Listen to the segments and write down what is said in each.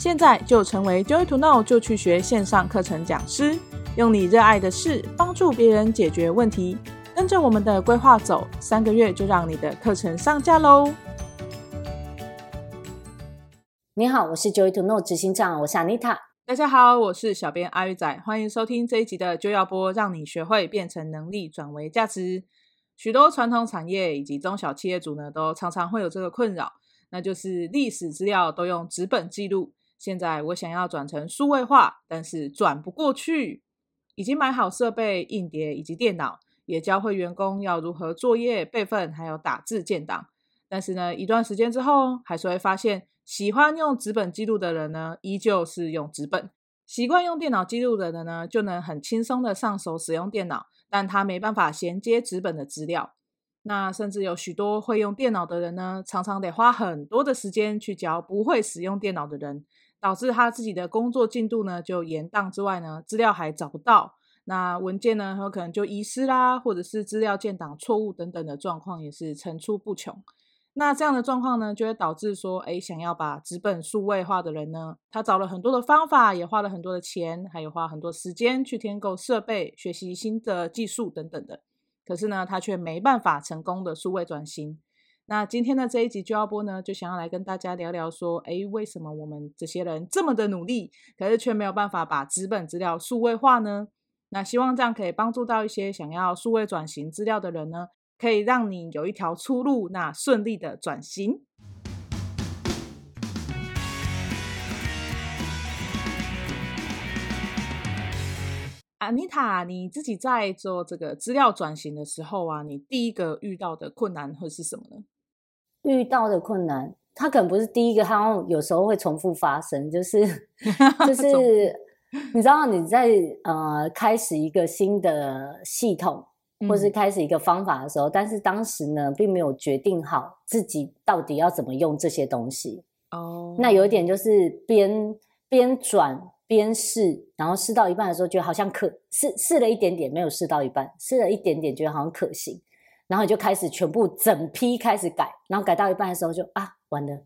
现在就成为 Joy to Know 就去学线上课程讲师，用你热爱的事帮助别人解决问题。跟着我们的规划走，三个月就让你的课程上架喽！你好，我是 Joy to Know 执行长，我是 Anita。大家好，我是小编阿玉仔，欢迎收听这一集的就要播，让你学会变成能力转为价值。许多传统产业以及中小企业主呢，都常常会有这个困扰，那就是历史资料都用纸本记录。现在我想要转成数位化，但是转不过去。已经买好设备、硬碟以及电脑，也教会员工要如何作业、备份，还有打字建档。但是呢，一段时间之后，还是会发现，喜欢用纸本记录的人呢，依旧是用纸本；习惯用电脑记录的人呢，就能很轻松的上手使用电脑，但他没办法衔接纸本的资料。那甚至有许多会用电脑的人呢，常常得花很多的时间去教不会使用电脑的人。导致他自己的工作进度呢就延宕之外呢，资料还找不到，那文件呢很有可能就遗失啦，或者是资料建档错误等等的状况也是层出不穷。那这样的状况呢，就会导致说，诶，想要把纸本数位化的人呢，他找了很多的方法，也花了很多的钱，还有花很多时间去添购设备、学习新的技术等等的，可是呢，他却没办法成功的数位转型。那今天的这一集就要播呢，就想要来跟大家聊聊说，诶，为什么我们这些人这么的努力，可是却没有办法把纸本资料数位化呢？那希望这样可以帮助到一些想要数位转型资料的人呢，可以让你有一条出路，那顺利的转型。Anita，你自己在做这个资料转型的时候啊，你第一个遇到的困难会是什么呢？遇到的困难，它可能不是第一个，它有时候会重复发生，就是 就是，你知道你在呃开始一个新的系统，或是开始一个方法的时候，嗯、但是当时呢并没有决定好自己到底要怎么用这些东西哦。那有一点就是边边转边试，然后试到一半的时候觉得好像可试试了一点点，没有试到一半，试了一点点觉得好像可行。然后你就开始全部整批开始改，然后改到一半的时候就啊，完了，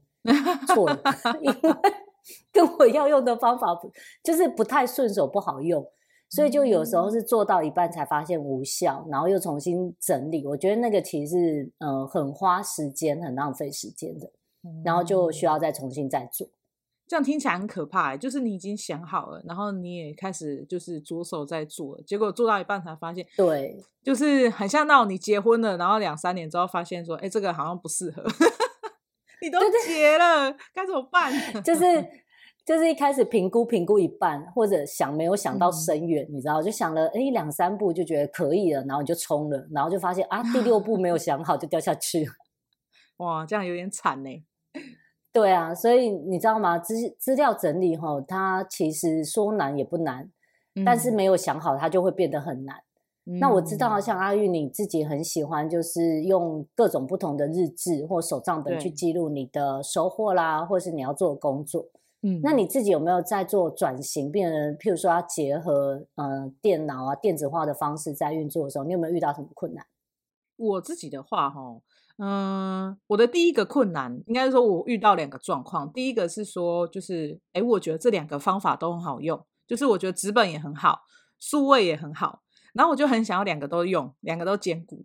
错了，因为跟我要用的方法不就是不太顺手，不好用，所以就有时候是做到一半才发现无效，然后又重新整理。我觉得那个其实是呃很花时间、很浪费时间的，然后就需要再重新再做。这样听起来很可怕，就是你已经想好了，然后你也开始就是着手在做，结果做到一半才发现，对，就是 很像那种你结婚了，然后两三年之后发现说，哎，这个好像不适合，你都结了，该怎么办？就 是就是一开始评估评估一半，或者想没有想到深远，嗯、你知道，就想了哎两三步就觉得可以了，然后你就冲了，然后就发现啊第六步没有想好就掉下去，哇，这样有点惨呢。对啊，所以你知道吗？资资料整理哈，它其实说难也不难，嗯、但是没有想好，它就会变得很难。嗯、那我知道，像阿玉你自己很喜欢，就是用各种不同的日志或手账本去记录你的收获啦，对或是你要做的工作。嗯，那你自己有没有在做转型，变成譬如说要结合呃电脑啊电子化的方式在运作的时候，你有没有遇到什么困难？我自己的话哈。嗯，我的第一个困难应该是说，我遇到两个状况。第一个是说，就是哎，我觉得这两个方法都很好用，就是我觉得纸本也很好，数位也很好，然后我就很想要两个都用，两个都兼顾。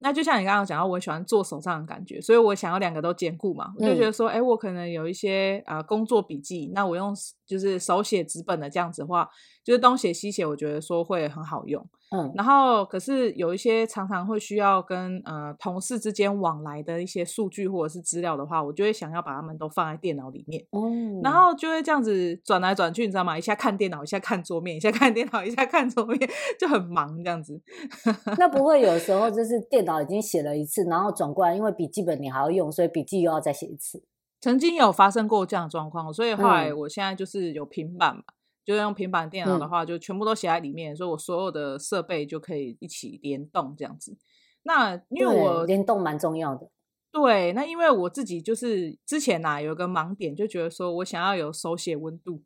那就像你刚刚讲到，我喜欢做手账的感觉，所以我想要两个都兼顾嘛。我就觉得说，哎、嗯，我可能有一些啊、呃、工作笔记，那我用就是手写纸本的这样子的话，就是东写西写，我觉得说会很好用。嗯，然后可是有一些常常会需要跟呃同事之间往来的一些数据或者是资料的话，我就会想要把它们都放在电脑里面。嗯，然后就会这样子转来转去，你知道吗？一下看电脑，一下看桌面，一下看电脑，一下看桌面，就很忙这样子。那不会有时候就是电脑已经写了一次，然后转过来，因为笔记本你还要用，所以笔记又要再写一次。曾经有发生过这样的状况，所以后来我现在就是有平板嘛。就用平板电脑的话，就全部都写在里面，嗯、所以我所有的设备就可以一起联动这样子。那因为我联动蛮重要的。对，那因为我自己就是之前呐、啊、有一个盲点，就觉得说我想要有手写温度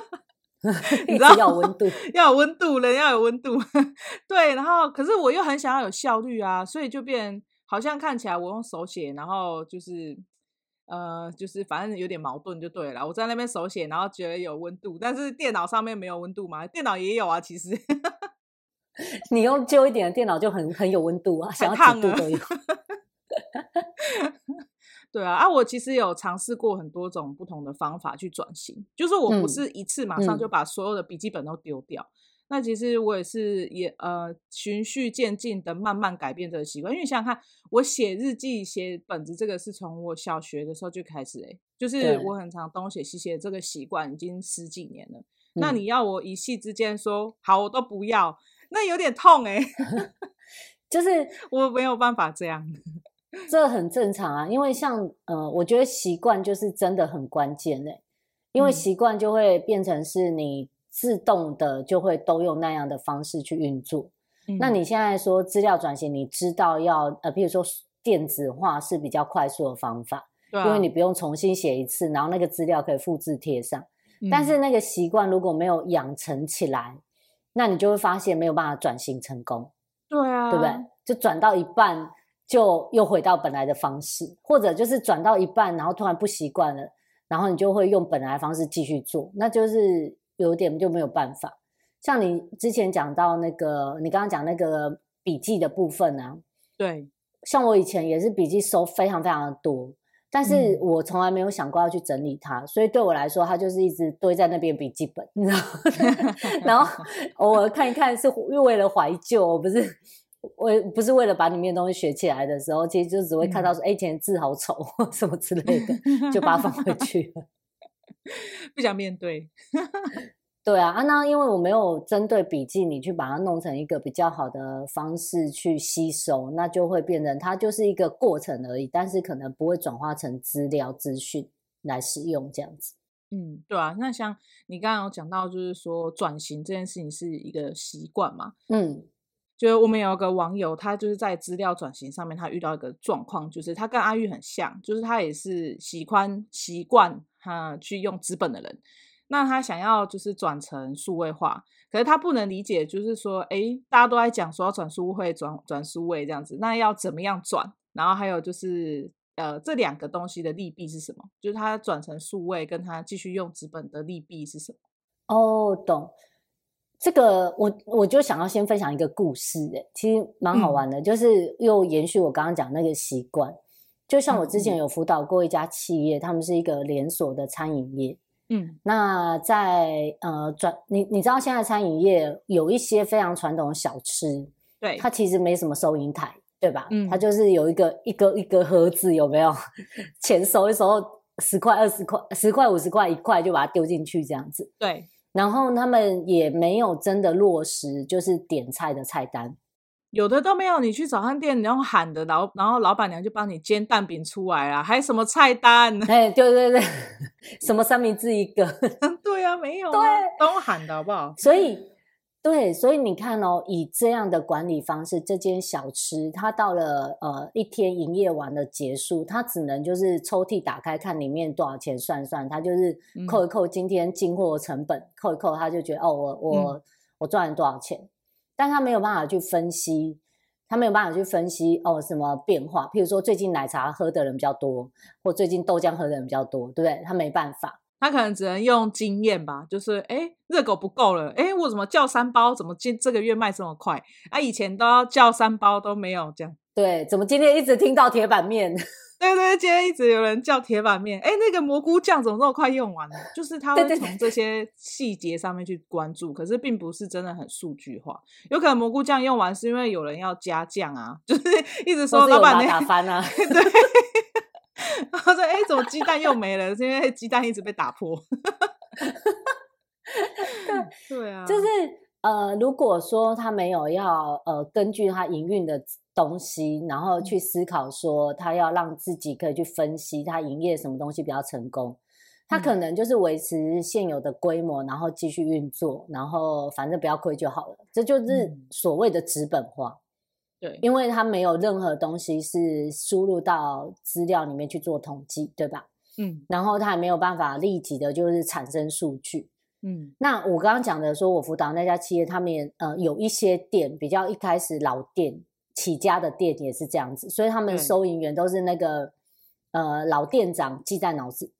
你知道要有温度，要有温度，人要有温度。对，然后可是我又很想要有效率啊，所以就变好像看起来我用手写，然后就是。呃，就是反正有点矛盾就对了。我在那边手写，然后觉得有温度，但是电脑上面没有温度嘛？电脑也有啊，其实。你用旧一点的电脑就很很有温度啊，想要几度都有。对啊，啊，我其实有尝试过很多种不同的方法去转型，就是我不是一次马上就把所有的笔记本都丢掉。那其实我也是也呃循序渐进的慢慢改变这个习惯，因为想想看，我写日记、写本子这个是从我小学的时候就开始哎，就是我很常东写西写这个习惯已经十几年了。嗯、那你要我一夕之间说好我都不要，那有点痛哎，就是 我没有办法这样，这很正常啊，因为像呃，我觉得习惯就是真的很关键哎，因为习惯就会变成是你。自动的就会都用那样的方式去运作。嗯、那你现在说资料转型，你知道要呃，比如说电子化是比较快速的方法，因为你不用重新写一次，然后那个资料可以复制贴上。嗯、但是那个习惯如果没有养成起来，那你就会发现没有办法转型成功。对啊，对不对？就转到一半就又回到本来的方式，或者就是转到一半，然后突然不习惯了，然后你就会用本来的方式继续做，那就是。有点就没有办法，像你之前讲到那个，你刚刚讲那个笔记的部分啊，对，像我以前也是笔记收非常非常的多，但是我从来没有想过要去整理它，嗯、所以对我来说，它就是一直堆在那边笔记本，你知道？然后偶尔看一看，是又为了怀旧，不是为不是为了把里面的东西学起来的时候，其实就只会看到说，哎、嗯，以前字好丑，什么之类的，就把它放回去了。不想面对，对啊，啊，那因为我没有针对笔记，你去把它弄成一个比较好的方式去吸收，那就会变成它就是一个过程而已，但是可能不会转化成资料资讯来使用这样子。嗯，对啊，那像你刚刚有讲到，就是说转型这件事情是一个习惯嘛，嗯。就我们有个网友，他就是在资料转型上面，他遇到一个状况，就是他跟阿玉很像，就是他也是喜欢习惯哈去用纸本的人。那他想要就是转成数位化，可是他不能理解，就是说，哎，大家都在讲说要转数位、转转数位这样子，那要怎么样转？然后还有就是，呃，这两个东西的利弊是什么？就是他转成数位，跟他继续用纸本的利弊是什么？哦，懂。这个我我就想要先分享一个故事，诶，其实蛮好玩的，嗯、就是又延续我刚刚讲那个习惯。就像我之前有辅导过一家企业，嗯、他们是一个连锁的餐饮业。嗯，那在呃转你你知道现在餐饮业有一些非常传统的小吃，对，它其实没什么收银台，对吧？嗯，它就是有一个一个一个盒子，有没有？钱收一收，十块二十块，十块五十块一块就把它丢进去这样子。对。然后他们也没有真的落实，就是点菜的菜单，有的都没有。你去早餐店，然后喊的，然后然后老板娘就帮你煎蛋饼出来啊，还有什么菜单？哎，对对对，什么三明治一个？对啊，没有啊，对，都喊的好不好？所以。对，所以你看哦，以这样的管理方式，这间小吃它到了呃一天营业完的结束，它只能就是抽屉打开看里面多少钱算算，它就是扣一扣今天进货成本，嗯、扣一扣，他就觉得哦，我我、嗯、我赚了多少钱，但他没有办法去分析，他没有办法去分析哦什么变化，譬如说最近奶茶喝的人比较多，或最近豆浆喝的人比较多，对不对？他没办法。他可能只能用经验吧，就是哎，热狗不够了，哎，我怎么叫三包？怎么今这个月卖这么快？啊，以前都要叫三包都没有这样。对，怎么今天一直听到铁板面？对对，今天一直有人叫铁板面。哎，那个蘑菇酱怎么这么快用完了？就是他会从这些细节上面去关注，可是并不是真的很数据化。有可能蘑菇酱用完是因为有人要加酱啊，就是一直说老板打翻啊。对。然后说：“哎，怎么鸡蛋又没了？是因为鸡蛋一直被打破。”对啊，就是呃，如果说他没有要呃根据他营运的东西，然后去思考说他要让自己可以去分析他营业什么东西比较成功，他可能就是维持现有的规模，然后继续运作，然后反正不要亏就好了。这就是所谓的资本化。对，因为它没有任何东西是输入到资料里面去做统计，对吧？嗯，然后它也没有办法立即的，就是产生数据。嗯，那我刚刚讲的，说我辅导那家企业，他们也呃有一些店比较一开始老店起家的店也是这样子，所以他们收银员都是那个对呃老店长记在脑子，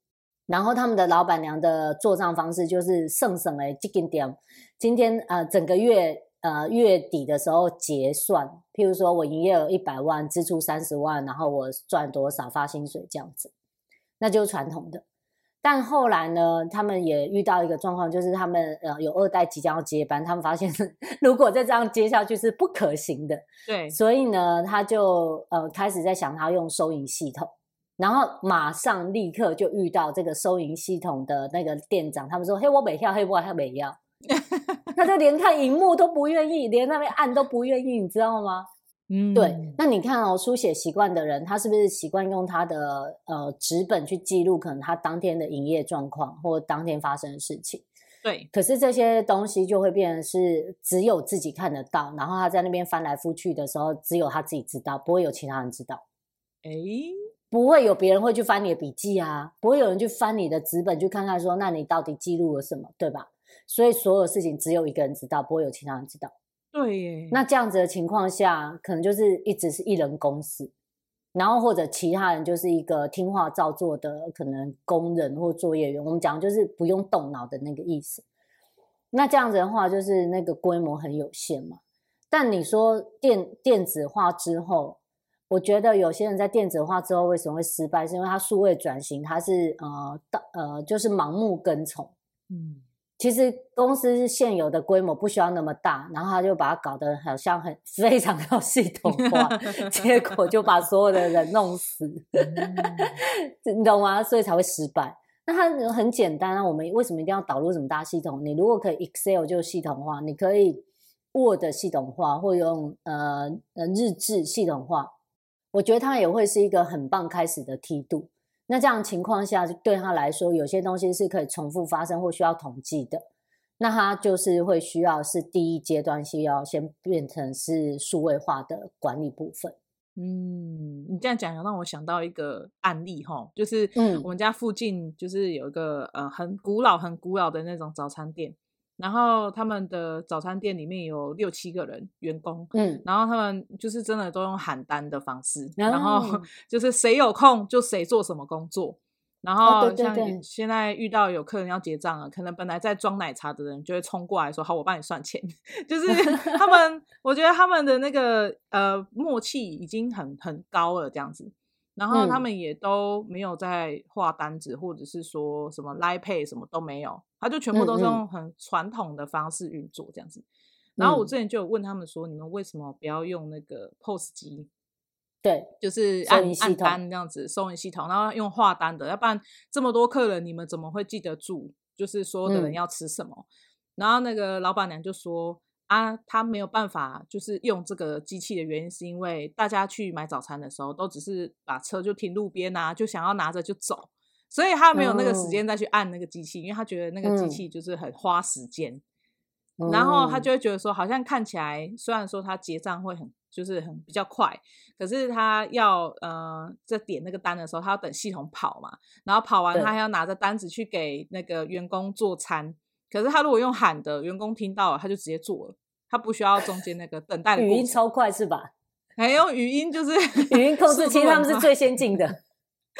然后他们的老板娘的做账方式就是省省哎，这个点今天呃整个月呃月底的时候结算，譬如说我营业额一百万，支出三十万，然后我赚多少发薪水这样子，那就是传统的。但后来呢，他们也遇到一个状况，就是他们呃有二代即将要接班，他们发现 如果再这样接下去是不可行的。对，所以呢，他就呃开始在想他用收银系统，然后马上立刻就遇到这个收银系统的那个店长，他们说：“嘿，我没要，嘿，我还没要。”他就连看荧幕都不愿意，连那边按都不愿意，你知道吗？嗯，对，那你看哦，书写习惯的人，他是不是习惯用他的呃纸本去记录可能他当天的营业状况或当天发生的事情？对。可是这些东西就会变成是只有自己看得到，然后他在那边翻来覆去的时候，只有他自己知道，不会有其他人知道。哎，不会有别人会去翻你的笔记啊，不会有人去翻你的纸本去看看说，那你到底记录了什么，对吧？所以所有事情只有一个人知道，不会有其他人知道。对耶，那这样子的情况下，可能就是一直是一人公司，然后或者其他人就是一个听话照做的可能工人或作业员。我们讲就是不用动脑的那个意思。那这样子的话，就是那个规模很有限嘛。但你说电电子化之后，我觉得有些人在电子化之后为什么会失败，是因为他数位转型，他是呃呃就是盲目跟从，嗯。其实公司现有的规模不需要那么大，然后他就把它搞得好像很非常要系统化，结果就把所有的人弄死，你懂吗？所以才会失败。那它很简单啊，我们为什么一定要导入什么大系统？你如果可以 Excel 就系统化，你可以 Word 系统化，或用呃呃日志系统化，我觉得它也会是一个很棒开始的梯度。那这样情况下，对他来说，有些东西是可以重复发生或需要统计的，那他就是会需要是第一阶段需要先变成是数位化的管理部分。嗯，你这样讲让我想到一个案例哈，就是嗯，我们家附近就是有一个呃很古老、很古老的那种早餐店。然后他们的早餐店里面有六七个人员工，嗯，然后他们就是真的都用喊单的方式，嗯、然后 就是谁有空就谁做什么工作，然后像现在遇到有客人要结账了，可能本来在装奶茶的人就会冲过来说：“好，我帮你算钱。”就是他们，我觉得他们的那个呃默契已经很很高了，这样子。然后他们也都没有在画单子，嗯、或者是说什么 Line Pay 什么都没有，他就全部都是用很传统的方式运作这样子。然后我之前就有问他们说，你们为什么不要用那个 POS 机？对，就是按按单这样子收银系统，然后用画单的，要不然这么多客人，你们怎么会记得住？就是所有的人要吃什么？嗯、然后那个老板娘就说。啊，她没有办法，就是用这个机器的原因，是因为大家去买早餐的时候，都只是把车就停路边啊，就想要拿着就走，所以他没有那个时间再去按那个机器，因为他觉得那个机器就是很花时间，嗯、然后他就会觉得说，好像看起来虽然说他结账会很就是很比较快，可是他要呃在点那个单的时候，他要等系统跑嘛，然后跑完他还要拿着单子去给那个员工做餐。可是他如果用喊的，员工听到了他就直接做了，他不需要中间那个等待的。语音超快是吧？还用语音就是语音控制其实，他们是最先进的，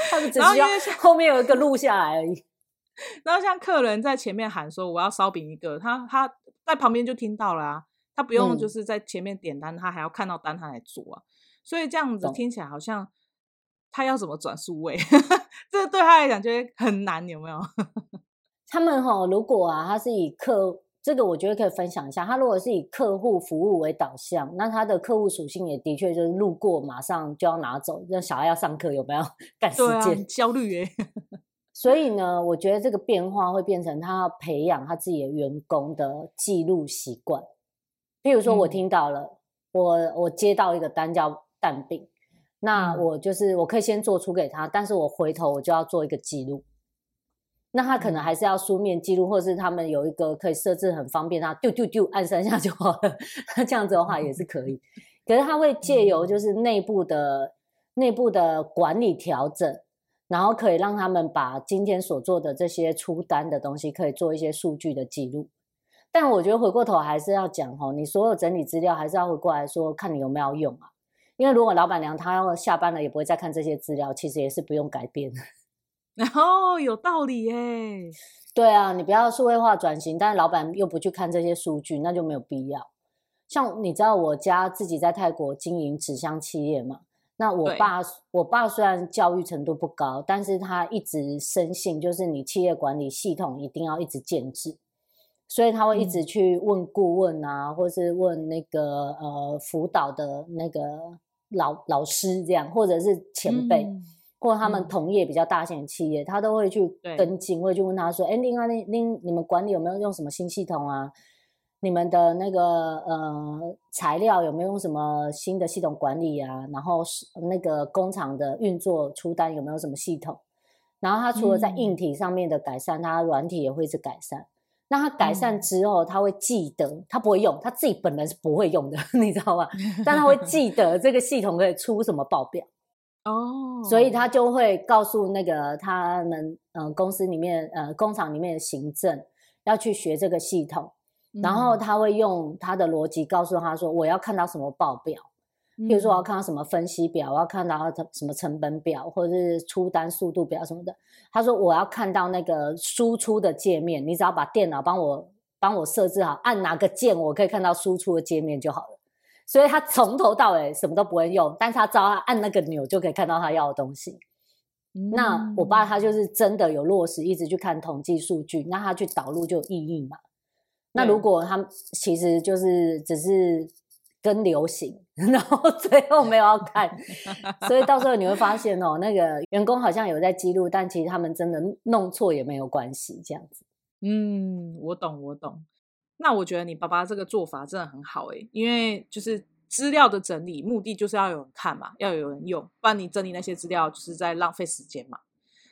他们只需要后面有一个录下来而已。然后像客人在前面喊说我要烧饼一个，他他在旁边就听到了啊，他不用就是在前面点单，嗯、他还要看到单他来做啊，所以这样子听起来好像他要怎么转数位，这对他来讲就会很难，有没有？他们哈，如果啊，他是以客这个，我觉得可以分享一下。他如果是以客户服务为导向，那他的客户属性也的确就是路过马上就要拿走，让小孩要上课有没有 赶时间？焦虑耶。所以呢，我觉得这个变化会变成他要培养他自己的员工的记录习惯。譬如说，我听到了，嗯、我我接到一个单叫蛋饼，那我就是我可以先做出给他，但是我回头我就要做一个记录。那他可能还是要书面记录，或者是他们有一个可以设置很方便，他 丢丢丢按三下就好了。那这样子的话也是可以。可是他会借由就是内部的内部的管理调整，然后可以让他们把今天所做的这些出单的东西，可以做一些数据的记录。但我觉得回过头还是要讲哦，你所有整理资料还是要回过来说，看你有没有用啊。因为如果老板娘她要下班了，也不会再看这些资料，其实也是不用改变。然后有道理耶。对啊，你不要数位化转型，但是老板又不去看这些数据，那就没有必要。像你知道，我家自己在泰国经营纸箱企业嘛？那我爸，我爸虽然教育程度不高，但是他一直深信，就是你企业管理系统一定要一直建制，所以他会一直去问顾问啊，嗯、或是问那个呃辅导的那个老老师这样，或者是前辈。嗯或他们同业比较大型的企业，嗯、他都会去跟进，会去问他说：“哎，另外那那你们管理有没有用什么新系统啊？你们的那个呃材料有没有用什么新的系统管理啊？然后是那个工厂的运作出单有没有什么系统？然后他除了在硬体上面的改善，嗯、他软体也会是改善。那他改善之后，他会记得，他不会用，他自己本人是不会用的，你知道吗？但他会记 得这个系统可以出什么报表。”哦，所以他就会告诉那个他们呃公司里面呃工厂里面的行政要去学这个系统，嗯、然后他会用他的逻辑告诉他说，我要看到什么报表，比如说我要看到什么分析表，我要看到什么成本表或者是出单速度表什么的。他说我要看到那个输出的界面，你只要把电脑帮我帮我设置好，按哪个键我可以看到输出的界面就好了。所以他从头到尾什么都不会用，但是他只要按那个钮就可以看到他要的东西。嗯、那我爸他就是真的有落实，一直去看统计数据，那他去导入就有意义嘛。那如果他其实就是只是跟流行，然后最后没有要看，所以到时候你会发现哦，那个员工好像有在记录，但其实他们真的弄错也没有关系，这样子。嗯，我懂，我懂。那我觉得你爸爸这个做法真的很好诶，因为就是资料的整理目的就是要有人看嘛，要有人用，不然你整理那些资料就是在浪费时间嘛。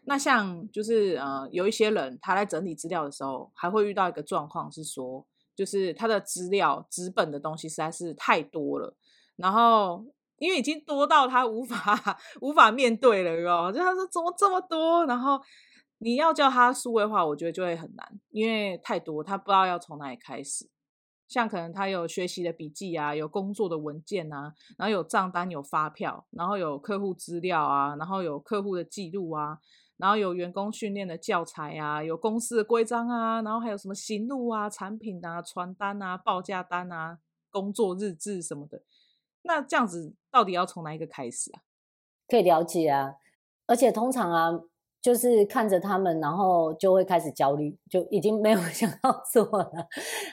那像就是呃有一些人他在整理资料的时候，还会遇到一个状况是说，就是他的资料纸本的东西实在是太多了，然后因为已经多到他无法 无法面对了哟，就他说怎么这么多，然后。你要叫他数位化，我觉得就会很难，因为太多，他不知道要从哪里开始。像可能他有学习的笔记啊，有工作的文件啊，然后有账单、有发票，然后有客户资料啊，然后有客户的记录啊，然后有员工训练的教材啊，有公司的规章啊，然后还有什么行录啊、产品啊、传单啊、报价单啊、工作日志什么的。那这样子到底要从哪一个开始啊？可以了解啊，而且通常啊。就是看着他们，然后就会开始焦虑，就已经没有 想要做了。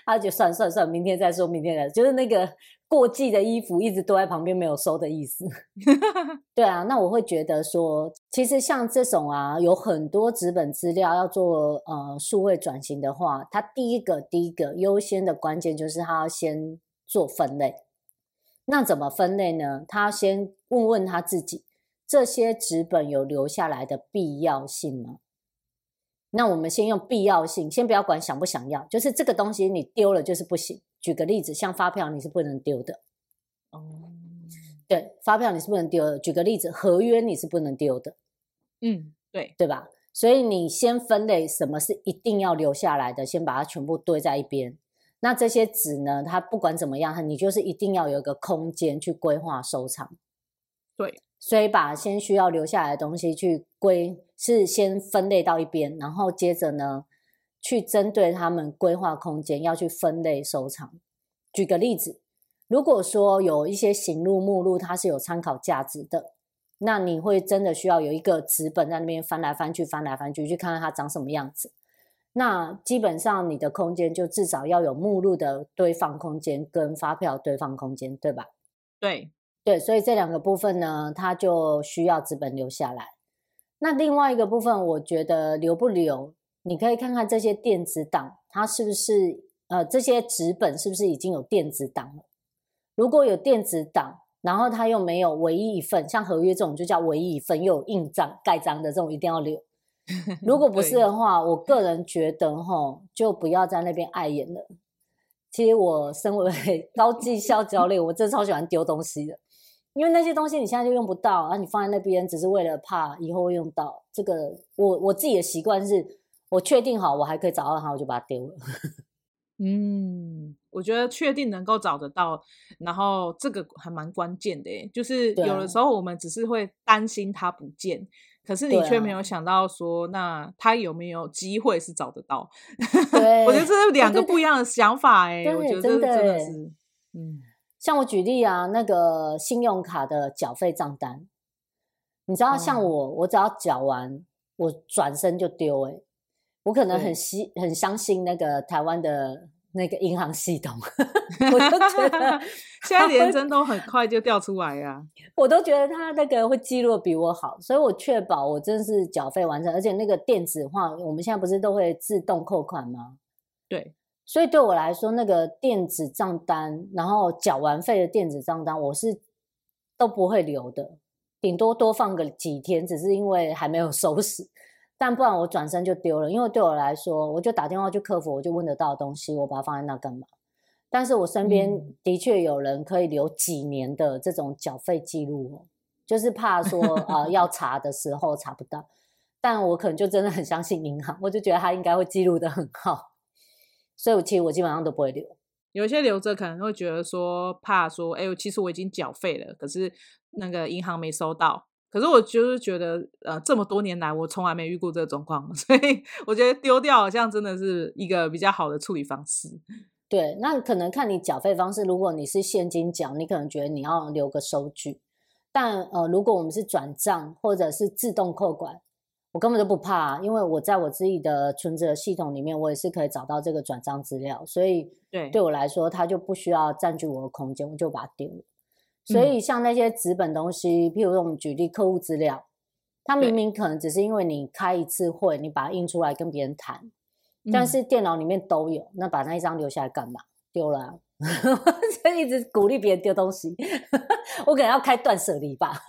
他就算算算，明天再说，明天再说，就是那个过季的衣服一直都在旁边没有收的意思。对啊，那我会觉得说，其实像这种啊，有很多纸本资料要做呃数位转型的话，它第一个第一个优先的关键就是他要先做分类。那怎么分类呢？他先问问他自己。这些纸本有留下来的必要性吗？那我们先用必要性，先不要管想不想要，就是这个东西你丢了就是不行。举个例子，像发票你是不能丢的。哦，对，发票你是不能丢的。举个例子，合约你是不能丢的。嗯，对，对吧？所以你先分类什么是一定要留下来的，先把它全部堆在一边。那这些纸呢，它不管怎么样，你就是一定要有一个空间去规划收藏。对。所以把先需要留下来的东西去归，是先分类到一边，然后接着呢，去针对他们规划空间，要去分类收藏。举个例子，如果说有一些行录目录，它是有参考价值的，那你会真的需要有一个纸本在那边翻来翻去，翻来翻去，去看看它长什么样子。那基本上你的空间就至少要有目录的堆放空间跟发票堆放空间，对吧？对。对，所以这两个部分呢，它就需要纸本留下来。那另外一个部分，我觉得留不留，你可以看看这些电子档，它是不是呃，这些纸本是不是已经有电子档了？如果有电子档，然后它又没有唯一一份，像合约这种就叫唯一一份，又有印章盖章的这种，一定要留。如果不是的话，我个人觉得吼，就不要在那边碍眼了。其实我身为 高绩效教练，我真的超喜欢丢东西的。因为那些东西你现在就用不到，啊，你放在那边只是为了怕以后会用到。这个我我自己的习惯是，我确定好我还可以找到它，我就把它丢了。嗯，我觉得确定能够找得到，然后这个还蛮关键的耶，就是有的时候我们只是会担心它不见，可是你却没有想到说，那他有没有机会是找得到？我觉得这是两个不一样的想法哎，我觉得真的是，嗯，像我举例啊，那个信用卡的缴费账单，你知道，像我，我只要缴完，我转身就丢哎。我可能很信很相信那个台湾的那个银行系统，我都觉得 现在连真都很快就掉出来呀、啊。我都觉得他那个会记录比我好，所以我确保我真是缴费完成，而且那个电子化，我们现在不是都会自动扣款吗？对，所以对我来说，那个电子账单，然后缴完费的电子账单，我是都不会留的，顶多多放个几天，只是因为还没有 收拾。但不然我转身就丢了，因为对我来说，我就打电话去客服，我就问得到的东西，我把它放在那干嘛？但是我身边的确有人可以留几年的这种缴费记录哦，就是怕说啊、呃、要查的时候查不到。但我可能就真的很相信银行，我就觉得他应该会记录的很好，所以我其实我基本上都不会留。有一些留着可能会觉得说怕说，哎，其实我已经缴费了，可是那个银行没收到。可是我就是觉得，呃，这么多年来我从来没遇过这个状况，所以我觉得丢掉好像真的是一个比较好的处理方式。对，那可能看你缴费方式，如果你是现金缴，你可能觉得你要留个收据。但呃，如果我们是转账或者是自动扣款，我根本就不怕，因为我在我自己的存折系统里面，我也是可以找到这个转账资料，所以对对我来说，它就不需要占据我的空间，我就把它丢了。所以，像那些纸本东西，譬如说我们举例客户资料，它明明可能只是因为你开一次会，你把它印出来跟别人谈，但是电脑里面都有，那把那一张留下来干嘛？丢了啊。就一直鼓励别人丢东西，我可能要开断舍离吧。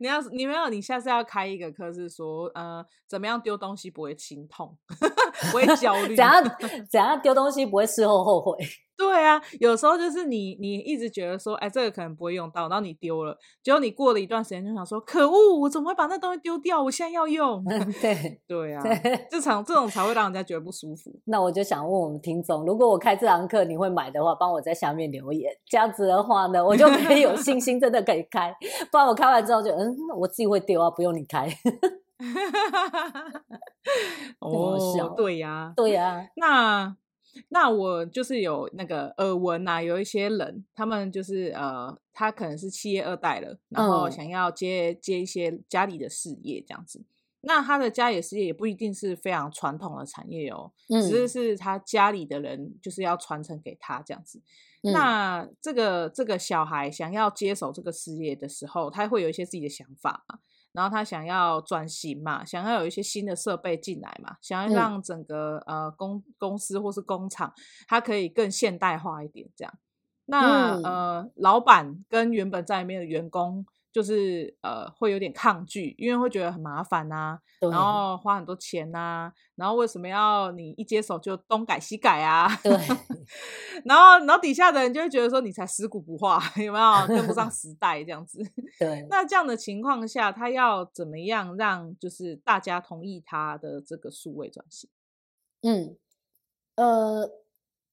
你要你没有，你下次要开一个课是说，呃，怎么样丢东西不会心痛，不会焦虑，怎样怎样丢东西不会事后后悔。对啊，有时候就是你你一直觉得说，哎，这个可能不会用到，然后你丢了，结果你过了一段时间就想说，可恶，我怎么会把那东西丢掉？我现在要用。对对 啊，这场这种才会让人家觉得不舒服。那我就想问我们听众，如果我开这堂课，你会买的话，帮我在下面留言，这样子的话呢，我就可以有 信心，真的可以开。不然我开完之后就，嗯，我自己会丢啊，不用你开。哦，对呀，对呀，那。那我就是有那个耳闻啊，有一些人，他们就是呃，他可能是企业二代了，然后想要接、嗯、接一些家里的事业这样子。那他的家里的事业也不一定是非常传统的产业哦，嗯、只是是他家里的人就是要传承给他这样子。嗯、那这个这个小孩想要接手这个事业的时候，他会有一些自己的想法嘛。然后他想要转型嘛，想要有一些新的设备进来嘛，想要让整个、嗯、呃公公司或是工厂，它可以更现代化一点，这样。那、嗯、呃，老板跟原本在里面的员工。就是呃，会有点抗拒，因为会觉得很麻烦呐、啊，然后花很多钱呐、啊，然后为什么要你一接手就东改西改啊？对，然后然后底下的人就会觉得说你才死古不化，有没有跟不上时 代这样子？对，那这样的情况下，他要怎么样让就是大家同意他的这个数位转型？嗯，呃，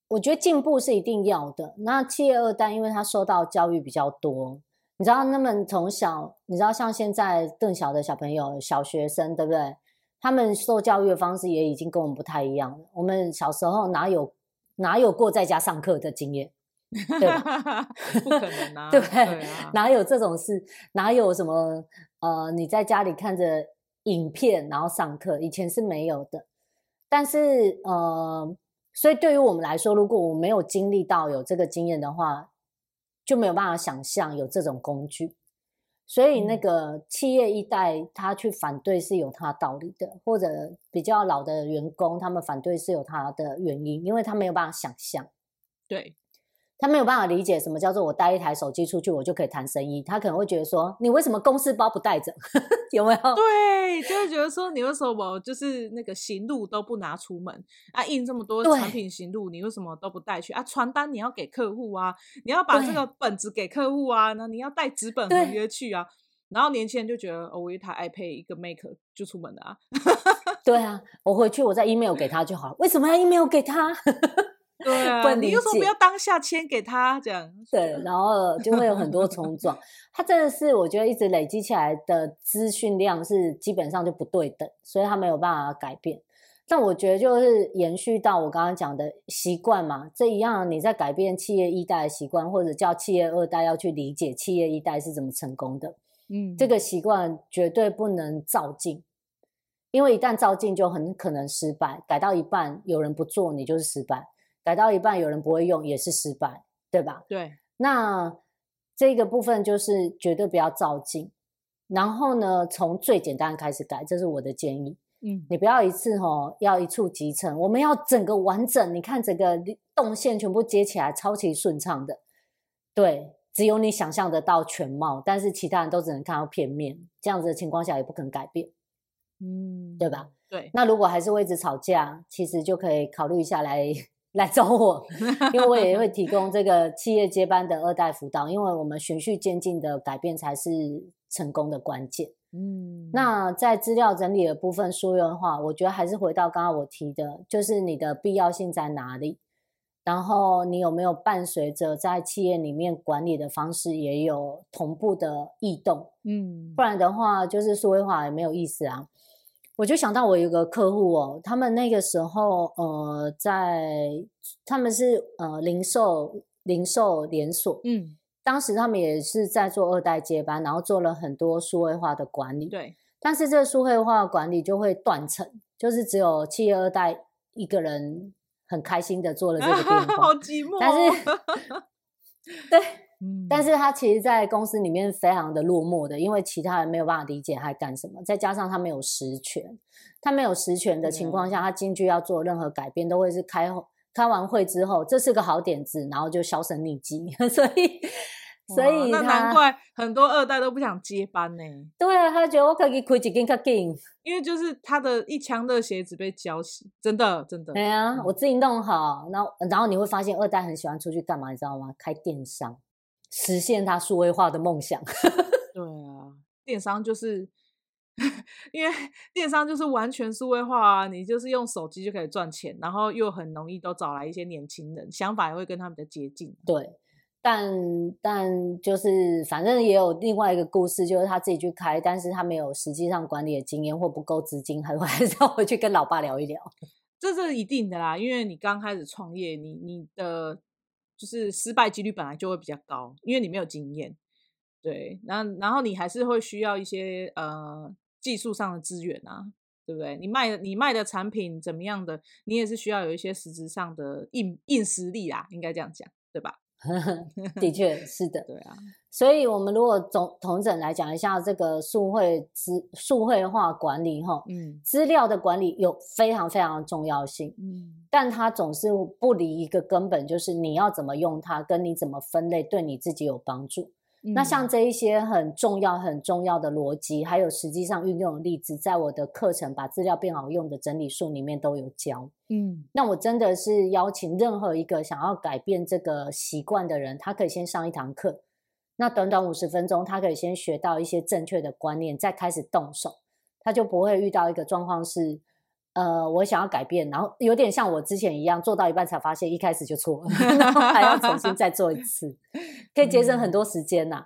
我觉得进步是一定要的。那企业二代，因为他受到教育比较多。你知道，他们从小，你知道，像现在更小的小朋友，小学生，对不对？他们受教育的方式也已经跟我们不太一样了。我们小时候哪有哪有过在家上课的经验？对吧？不可能啊，对不对？对啊，哪有这种事？哪有什么？呃，你在家里看着影片然后上课，以前是没有的。但是，呃，所以对于我们来说，如果我没有经历到有这个经验的话，就没有办法想象有这种工具，所以那个企业一代他去反对是有他道理的，或者比较老的员工他们反对是有他的原因，因为他没有办法想象，对。他没有办法理解什么叫做我带一台手机出去，我就可以谈生意。他可能会觉得说，你为什么公司包不带着？有没有？对，就会觉得说，你为什么就是那个行路都不拿出门啊？印这么多产品行路，你为什么都不带去啊？传单你要给客户啊，你要把这个本子给客户啊，那你要带纸本合约去啊。然后年轻人就觉得，哦，我一台 iPad 一个 Mac 就出门了啊。对啊，我回去我再 email 给他就好了。为什么要 email 给他？对啊，你为什么不要当下签给他？这样对，然后就会有很多 冲撞。他真的是我觉得一直累积起来的资讯量是基本上就不对等，所以他没有办法改变。但我觉得就是延续到我刚刚讲的习惯嘛，这一样你在改变企业一代的习惯，或者叫企业二代要去理解企业一代是怎么成功的。嗯，这个习惯绝对不能照进，因为一旦照进就很可能失败。改到一半有人不做，你就是失败；改到一半有人不会用，也是失败，对吧？对。那这个部分就是绝对不要照进，然后呢，从最简单开始改，这是我的建议。嗯，你不要一次吼，要一触即成，我们要整个完整。你看整个动线全部接起来，超级顺畅的。对，只有你想象得到全貌，但是其他人都只能看到片面。这样子的情况下也不可能改变，嗯，对吧？对。那如果还是会一直吵架，其实就可以考虑一下来来找我，因为我也会提供这个企业接班的二代辅导，因为我们循序渐进的改变才是成功的关键。嗯，那在资料整理的部分，数位化，我觉得还是回到刚刚我提的，就是你的必要性在哪里，然后你有没有伴随着在企业里面管理的方式也有同步的异动，嗯，不然的话就是数位化也没有意思啊。我就想到我有个客户哦，他们那个时候呃，在他们是呃零售零售连锁，嗯。当时他们也是在做二代接班，然后做了很多数位化的管理。对，但是这个数位化的管理就会断层，就是只有企业二代一个人很开心的做了这个变化，好寂寞。但是，对，嗯，但是他其实，在公司里面非常的落寞的，因为其他人没有办法理解他干什么，再加上他没有实权，他没有实权的情况下，他进去要做任何改变，都会是开。开完会之后，这是个好点子，然后就销声匿迹，所以，所以那难怪很多二代都不想接班呢。对啊，他觉得我可以开一间更紧，因为就是他的一腔热血只被浇熄，真的真的。对啊，嗯、我自己弄好，然后然后你会发现二代很喜欢出去干嘛，你知道吗？开电商，实现他数位化的梦想。对啊，电商就是。因为电商就是完全数位化啊，你就是用手机就可以赚钱，然后又很容易都找来一些年轻人，想法也会跟他们的接近。对，但但就是反正也有另外一个故事，就是他自己去开，但是他没有实际上管理的经验或不够资金，还 还是要回去跟老爸聊一聊。这是一定的啦，因为你刚开始创业，你你的就是失败几率本来就会比较高，因为你没有经验。对，然然后你还是会需要一些呃。技术上的资源啊，对不对？你卖你卖的产品怎么样的，你也是需要有一些实质上的硬硬实力啊，应该这样讲，对吧？的确是的，对啊。所以，我们如果总统整来讲一下这个数会资数会化管理哈，嗯，资料的管理有非常非常的重要性，嗯，但它总是不离一个根本，就是你要怎么用它，跟你怎么分类，对你自己有帮助。那像这一些很重要、很重要的逻辑，还有实际上运用的例子，在我的课程《把资料变好用的整理术》里面都有教。嗯，那我真的是邀请任何一个想要改变这个习惯的人，他可以先上一堂课。那短短五十分钟，他可以先学到一些正确的观念，再开始动手，他就不会遇到一个状况是。呃，我想要改变，然后有点像我之前一样，做到一半才发现一开始就错了，然后还要重新再做一次，可以节省很多时间呐、啊。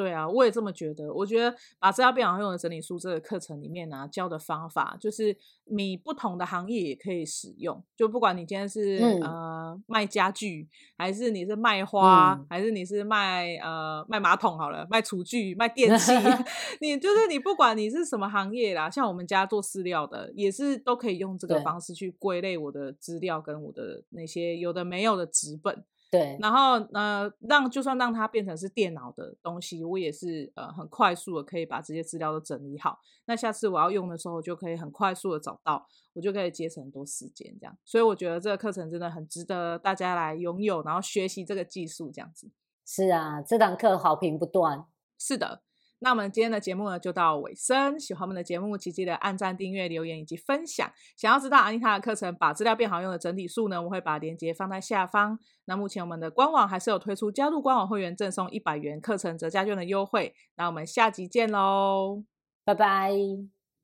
对啊，我也这么觉得。我觉得把资料变好用的整理术这个课程里面呢、啊，教的方法就是你不同的行业也可以使用。就不管你今天是、嗯、呃卖家具，还是你是卖花，嗯、还是你是卖呃卖马桶好了，卖厨具、卖电器，你就是你不管你是什么行业啦，像我们家做饲料的，也是都可以用这个方式去归类我的资料跟我的那些有的没有的纸本。对，然后呃，让就算让它变成是电脑的东西，我也是呃很快速的可以把这些资料都整理好。那下次我要用的时候，就可以很快速的找到，我就可以节省很多时间。这样，所以我觉得这个课程真的很值得大家来拥有，然后学习这个技术。这样子。是啊，这堂课好评不断。是的。那我们今天的节目呢，就到尾声。喜欢我们的节目，请记得按赞、订阅、留言以及分享。想要知道安妮塔的课程，把资料变好用的整体数呢，我会把链接放在下方。那目前我们的官网还是有推出加入官网会员赠送一百元课程折价券的优惠。那我们下集见喽，拜拜，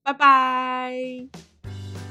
拜拜。